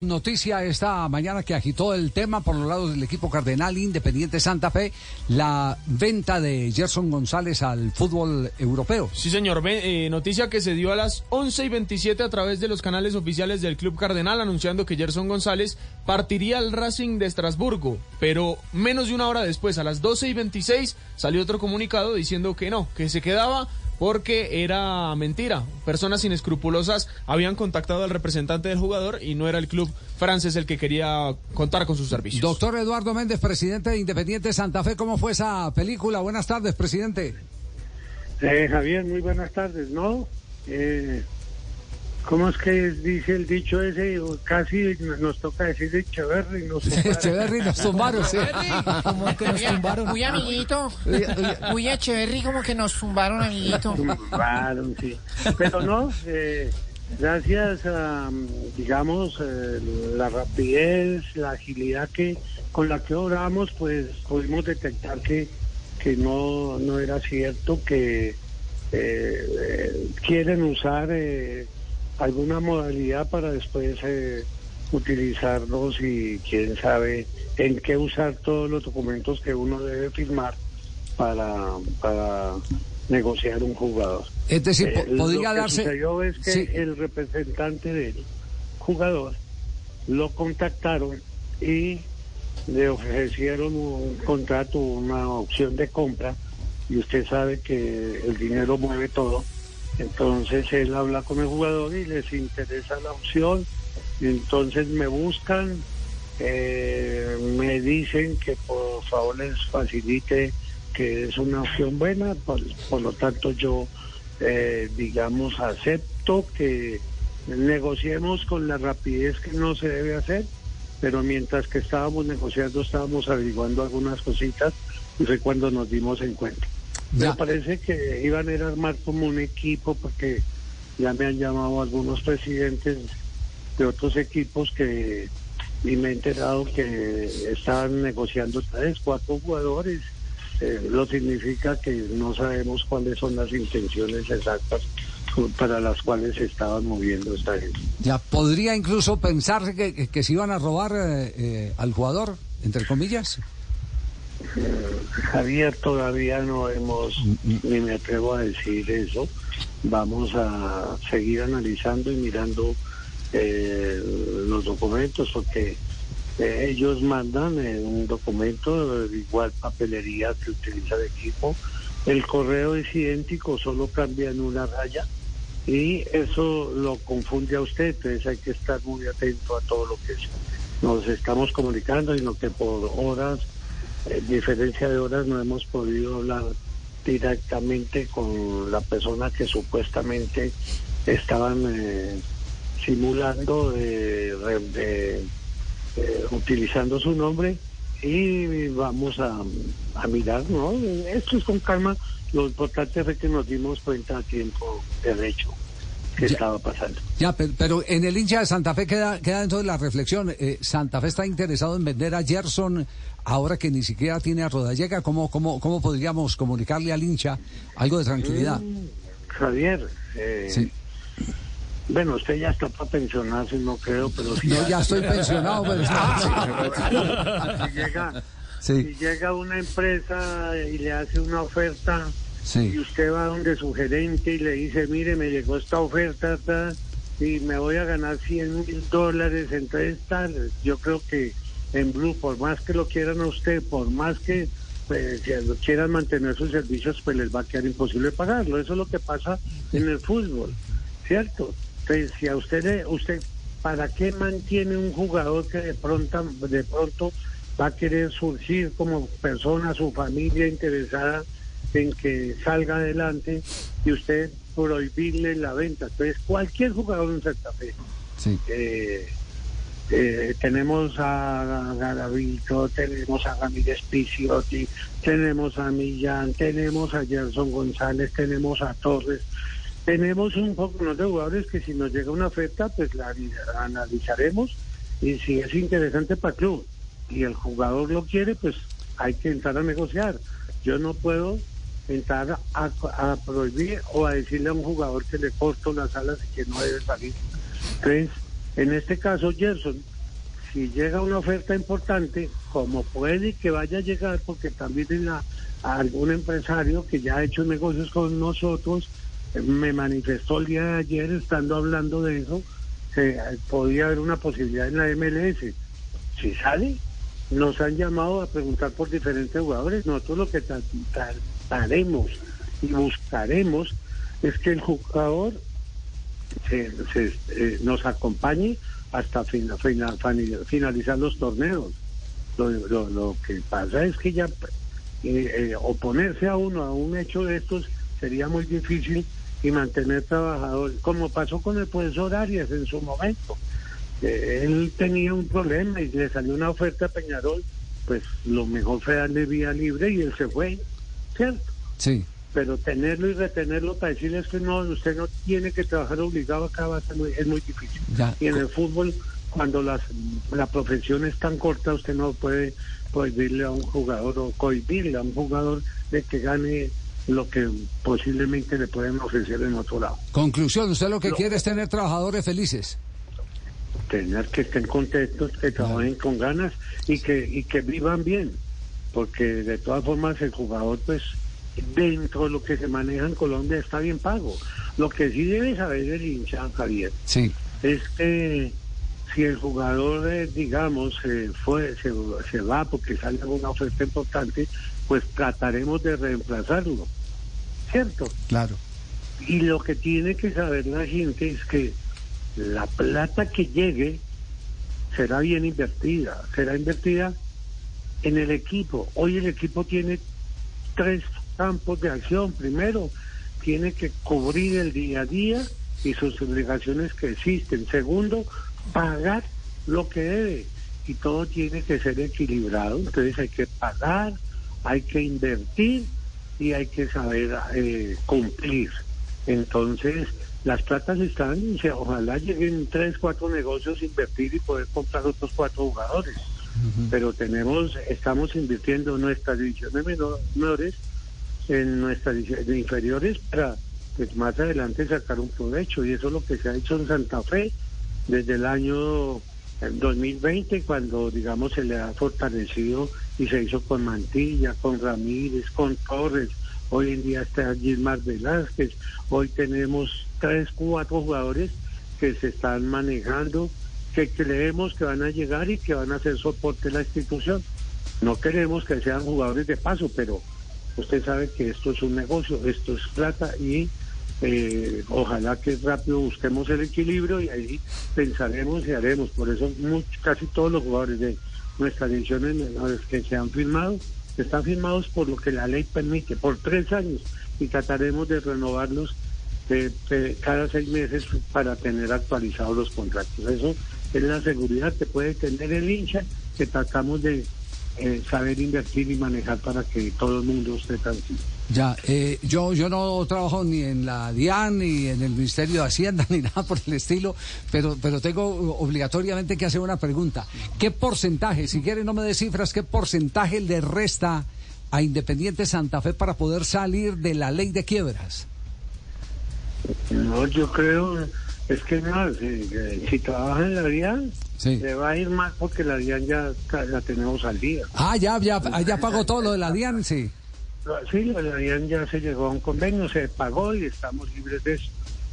Noticia esta mañana que agitó el tema por los lados del equipo cardenal Independiente Santa Fe, la venta de Gerson González al fútbol europeo. Sí, señor. Eh, noticia que se dio a las 11 y 27 a través de los canales oficiales del Club Cardenal, anunciando que Gerson González partiría al Racing de Estrasburgo. Pero menos de una hora después, a las 12 y 26, salió otro comunicado diciendo que no, que se quedaba porque era mentira. Personas inescrupulosas habían contactado al representante del jugador y no era el club francés el que quería contar con sus servicios. Doctor Eduardo Méndez, presidente de Independiente Santa Fe, ¿cómo fue esa película? Buenas tardes, presidente. Eh, Javier, muy buenas tardes, ¿no? Eh, ¿Cómo es que dice el dicho ese? Casi nos toca decir Echeverry. Nos Echeverry nos tumbaron, sí. Como que nos tumbaron. Muy amiguito. Muy Echeverry como que nos tumbaron, amiguito. Tumbaron, sí. Pero no, eh, gracias a, digamos, eh, la rapidez, la agilidad que con la que oramos, pues pudimos detectar que, que no, no era cierto, que eh, quieren usar alguna modalidad para después eh, utilizarlos y quién sabe en qué usar todos los documentos que uno debe firmar para, para negociar un jugador. Es decir, eh, podría lo que darse... sucedió es que el representante del jugador lo contactaron y le ofrecieron un contrato, una opción de compra, y usted sabe que el dinero mueve todo entonces él habla con el jugador y les interesa la opción. Entonces me buscan, eh, me dicen que por favor les facilite que es una opción buena. Por, lo tanto yo, eh, digamos, acepto que negociemos con la rapidez que no se debe hacer. Pero mientras que estábamos negociando, estábamos averiguando algunas cositas y fue cuando nos dimos en cuenta. Me parece que iban a ir a armar como un equipo porque ya me han llamado algunos presidentes de otros equipos que y me he enterado que estaban negociando tres, cuatro jugadores. Eh, lo significa que no sabemos cuáles son las intenciones exactas para las cuales se estaban moviendo esta gente. Ya podría incluso pensarse que, que, se iban a robar eh, eh, al jugador, entre comillas. Javier, todavía no hemos, ni me atrevo a decir eso. Vamos a seguir analizando y mirando eh, los documentos porque eh, ellos mandan eh, un documento de igual papelería que utiliza el equipo. El correo es idéntico, solo cambian una raya y eso lo confunde a usted, entonces hay que estar muy atento a todo lo que nos estamos comunicando y lo que por horas en diferencia de horas no hemos podido hablar directamente con la persona que supuestamente estaban eh, simulando de, utilizando su nombre y vamos a, mirar, ¿no? Esto es con calma. Lo importante es que nos dimos cuenta a tiempo de que estaba pasando. Ya, pero, en el hincha de Santa Fe queda, queda dentro de la reflexión. Eh, Santa Fe está interesado en vender a Gerson ahora que ni siquiera tiene a Rodallega. ¿Cómo, cómo, cómo podríamos comunicarle al hincha algo de tranquilidad? Mm, Javier, eh, sí. Bueno, usted ya está para pensionarse, no creo, pero si No, ya estoy pensionado, pero si, llega, si llega una empresa y le hace una oferta y usted va donde su gerente y le dice, mire, me llegó esta oferta y me voy a ganar 100 mil dólares, entonces tal, yo creo que en Blue, por más que lo quieran a usted, por más que pues, quieran mantener sus servicios, pues les va a quedar imposible pagarlo. Eso es lo que pasa en el fútbol, ¿cierto? Entonces, si a usted, usted ¿para qué mantiene un jugador que de pronto, de pronto va a querer surgir como persona, su familia interesada en que salga adelante y usted prohibirle la venta. Entonces, cualquier jugador en Santa Fe. Eh, eh, tenemos a Garavito, tenemos a Ramírez Piciotti, tenemos a Millán, tenemos a Gerson González, tenemos a Torres. Tenemos un poco de jugadores que si nos llega una oferta, pues la analizaremos y si es interesante para el club y el jugador lo quiere, pues hay que entrar a negociar. Yo no puedo entrar a, prohibir o a decirle a un jugador que le corto las alas y que no debe salir. Entonces, En este caso, Gerson, si llega una oferta importante, como puede que vaya a llegar, porque también hay algún empresario que ya ha hecho negocios con nosotros, me manifestó el día de ayer estando hablando de eso, que podía haber una posibilidad en la MLS. Si sale, nos han llamado a preguntar por diferentes jugadores. Nosotros lo que trataremos y buscaremos es que el jugador se, eh, nos acompañe hasta finalizar los torneos. Lo, que pasa es que ya eh, eh, oponerse a uno a un hecho de estos sería muy difícil y mantener trabajadores, como pasó con el profesor Arias en su momento. él tenía un problema y le salió una oferta a Peñarol, pues lo mejor fue darle vía libre y él se fue, ¿cierto? Sí. Pero tenerlo y retenerlo para decirles que no, usted no tiene que trabajar obligado acá va a ser muy, es muy difícil. Y en el fútbol, cuando las, la profesión es tan corta, usted no puede prohibirle a un jugador o cohibirle a un jugador de que gane lo que posiblemente le pueden ofrecer en otro lado. Conclusión, usted lo que quiere es tener trabajadores felices. Tener que estén contentos, que trabajen con ganas y que, y que vivan bien, porque de todas formas el jugador pues dentro de lo que se maneja en Colombia está bien pago. Lo que sí debe saber el hincha, Javier, sí. es que si el jugador, eh, digamos, fue, se, se va porque sale una oferta importante, pues trataremos de reemplazarlo. ¿cierto? Claro. Y lo que tiene que saber la gente es que la plata que llegue será bien invertida, será invertida en el equipo. Hoy el equipo tiene tres campos de acción. Primero, tiene que cubrir el día a día y sus obligaciones que existen. Segundo, pagar lo que debe. Y todo tiene que ser equilibrado. Entonces hay que pagar, hay que invertir y hay que saber eh, cumplir. Entonces, las platas están, ojalá lleguen tres, cuatro negocios, invertir y poder comprar otros cuatro jugadores. Pero tenemos, estamos invirtiendo nuestras divisiones menores en nuestras inferiores para pues, más adelante sacar un provecho. Y eso es lo que se ha hecho en Santa Fe desde el año 2020, cuando, digamos, se le ha fortalecido y se hizo con Mantilla, con Ramírez, con Torres. Hoy en día está Gilmar Velázquez. Hoy tenemos tres, cuatro jugadores que se están manejando, que creemos que van a llegar y que van a hacer soporte a la institución. No queremos que sean jugadores de paso, pero usted sabe que esto es un negocio, esto es plata y eh, ojalá que rápido busquemos el equilibrio y ahí pensaremos y haremos. Por eso casi todos los jugadores de nuestras ediciones que se han firmado están firmados por lo que la ley permite, por tres años, y trataremos de renovarlos cada seis meses para tener actualizados los contratos. Eso es la seguridad que puede tener el hincha, que tratamos de eh, saber invertir y manejar para que todo el mundo esté tranquilo. Ya, eh, yo, yo no trabajo ni en la DIAN, ni en el Ministerio de Hacienda, ni nada por el estilo, pero, pero tengo obligatoriamente que hacer una pregunta. ¿Qué porcentaje, si quiere no me dé cifras, qué porcentaje le resta a Independiente Santa Fe para poder salir de la ley de quiebras? No, yo creo, es que no, si trabaja en la DIAN, le va a ir más porque la DIAN ya la tenemos al día. Ah, ya, ya, ya pagó todo lo de la DIAN, sí. Sí, la DIAN ya se llegó a un convenio, se pagó y estamos libres de eso.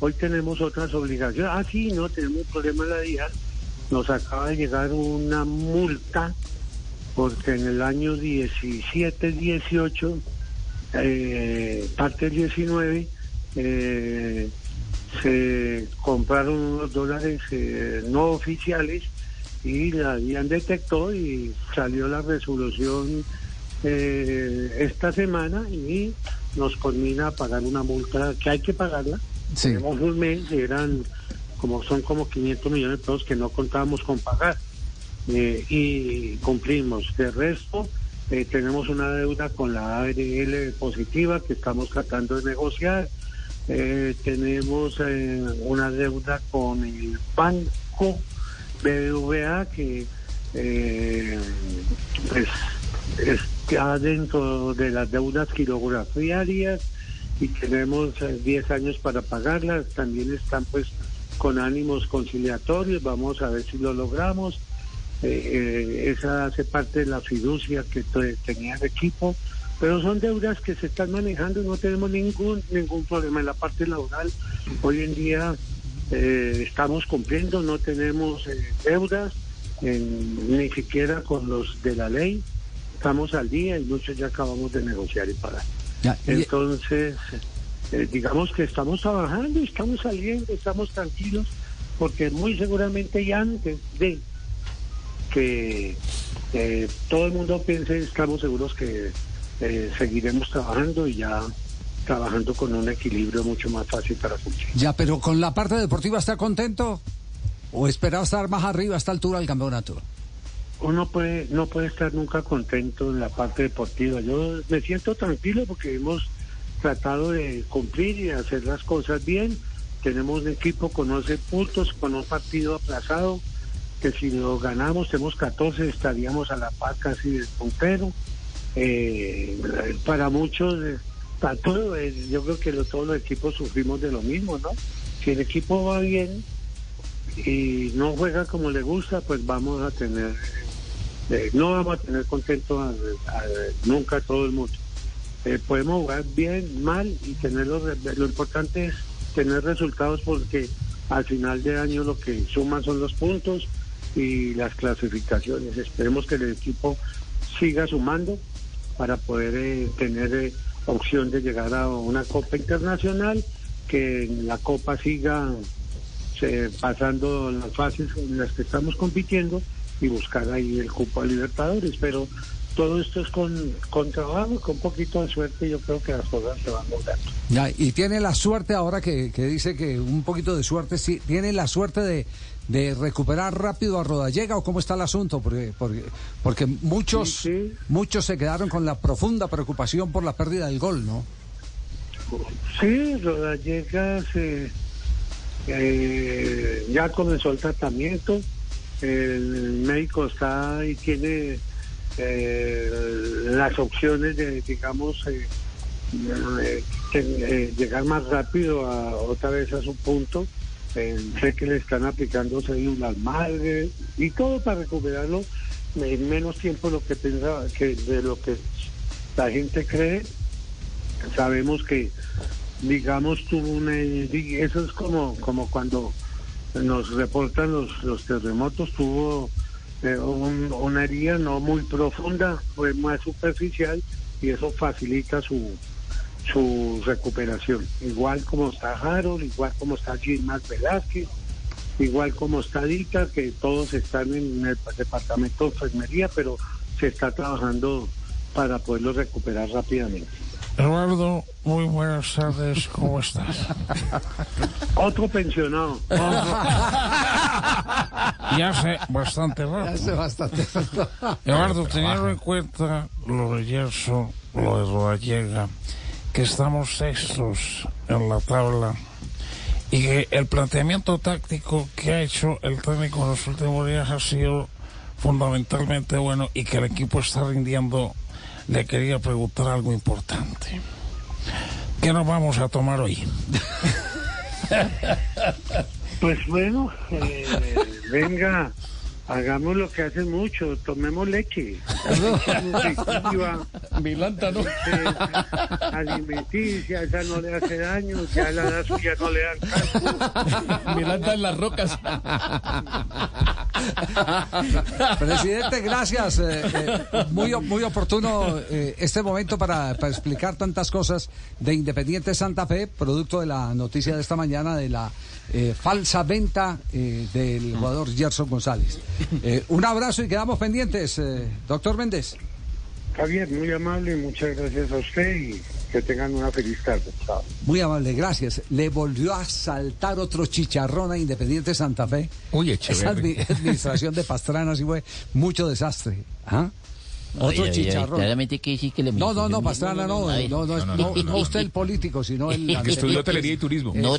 Hoy tenemos otras obligaciones. Ah, sí, no, tenemos un problema en la DIAN. Nos acaba de llegar una multa porque en el año 17, 18, eh, parte del 19, eh, se compraron unos dólares eh, no oficiales y la DIAN detectó y salió la resolución eh, esta semana y nos conmina a pagar una multa que hay que pagarla. Tenemos un mes, eran como son como 500 millones de pesos que no contábamos con pagar eh, y cumplimos. De resto, tenemos una deuda con la ARL positiva que estamos tratando de negociar eh, tenemos eh, una deuda con el banco BBVA que eh, pues está dentro de las deudas quilografiarias y tenemos 10 años para pagarlas. También están pues con ánimos conciliatorios, vamos a ver si lo logramos. Eh, esa hace parte de la fiducia que tenía el equipo, pero son deudas que se están manejando y no tenemos ningún ningún problema en la parte laboral. Hoy en día estamos cumpliendo, no tenemos deudas, ni siquiera con los de la ley estamos al día y muchos ya acabamos de negociar y pagar. Entonces, eh, digamos que estamos trabajando, estamos saliendo, estamos tranquilos, porque muy seguramente ya antes de que eh, todo el mundo piense, estamos seguros que eh, seguiremos trabajando y ya trabajando con un equilibrio mucho más fácil para cumplir. Ya, pero con la parte deportiva está contento o esperaba estar más arriba a esta altura del campeonato uno puede no puede estar nunca contento en la parte deportiva. Yo me siento tranquilo porque hemos tratado de cumplir y hacer las cosas bien. Tenemos un equipo con 11 puntos, con un partido aplazado, que si lo ganamos, tenemos 14, estaríamos a la par casi del puntero. Eh, para muchos, eh, para todo, eh, yo creo que todos los equipos sufrimos de lo mismo, ¿no? Si el equipo va bien y no juega como le gusta, pues vamos a tener eh, no vamos a tener contento nunca todo el mundo. Podemos jugar bien, mal y tener lo, lo importante es tener resultados porque al final de año lo que suman son los puntos y las clasificaciones. Esperemos que el equipo siga sumando para poder eh, tener opción de llegar a una Copa Internacional, que la Copa siga pasando las fases en las que estamos compitiendo y buscar ahí el cupo a Libertadores, pero todo esto es con, con trabajo, con un poquito de suerte, yo creo que las cosas se van logrando. Ya, y tiene la suerte ahora que, que dice que un poquito de suerte, sí, tiene la suerte de, de recuperar rápido a Rodallega o cómo está el asunto, porque, porque, porque muchos, muchos se quedaron con la profunda preocupación por la pérdida del gol, ¿no? Sí, Rodallega se, eh, ya comenzó el tratamiento el médico está y tiene eh, las opciones de, digamos, eh, llegar más rápido a otra vez a su punto. Sé que le están aplicando células madre y todo para recuperarlo en menos tiempo de lo que pensaba, que de lo que la gente cree. Sabemos que, digamos, tuvo una... Eso es como, como cuando nos reportan los, los terremotos, tuvo eh, una herida no muy profunda, fue más superficial y eso facilita su, su recuperación. Igual como está Harold, igual como está Gilmar Velázquez, igual como está Dita, que todos están en el departamento de enfermería, pero se está trabajando para poderlo recuperar rápidamente. Eduardo, muy buenas tardes, ¿cómo estás? Otro pensionado. ya sé, bastante rato. Ya sé bastante rato. Eduardo, teniendo en cuenta lo de Yerso, lo de Rodallega, que estamos sextos en la tabla y que el planteamiento táctico que ha hecho el técnico en los últimos días ha sido fundamentalmente bueno y que el equipo está rindiendo le quería preguntar algo importante. ¿Qué nos vamos a tomar hoy? Pues bueno, eh, venga, hagamos lo que hacen mucho, tomemos leche. Milanta, ¿no? Alimenticia, esa no le hace daño, ya la da suya no le dan caso. Milanta en las rocas. Presidente, gracias. Eh, eh, muy, muy oportuno eh, este momento para, para, explicar tantas cosas de Independiente Santa Fe, producto de la noticia de esta mañana de la falsa venta del jugador Gerson González. un abrazo y quedamos pendientes, doctor Méndez. Javier, muy amable, muchas gracias a usted y que tengan una feliz tarde. Muy amable, gracias. Le volvió a saltar otro chicharrón a Independiente Santa Fe. Uy, Esa administración de Pastrana sí fue mucho desastre. ¿Ah? Otro chicharrón. Claramente que sí que le No, no, no, Pastrana no. No, no, no, no, usted el político, sino el. Que estudió hotelería y turismo. No,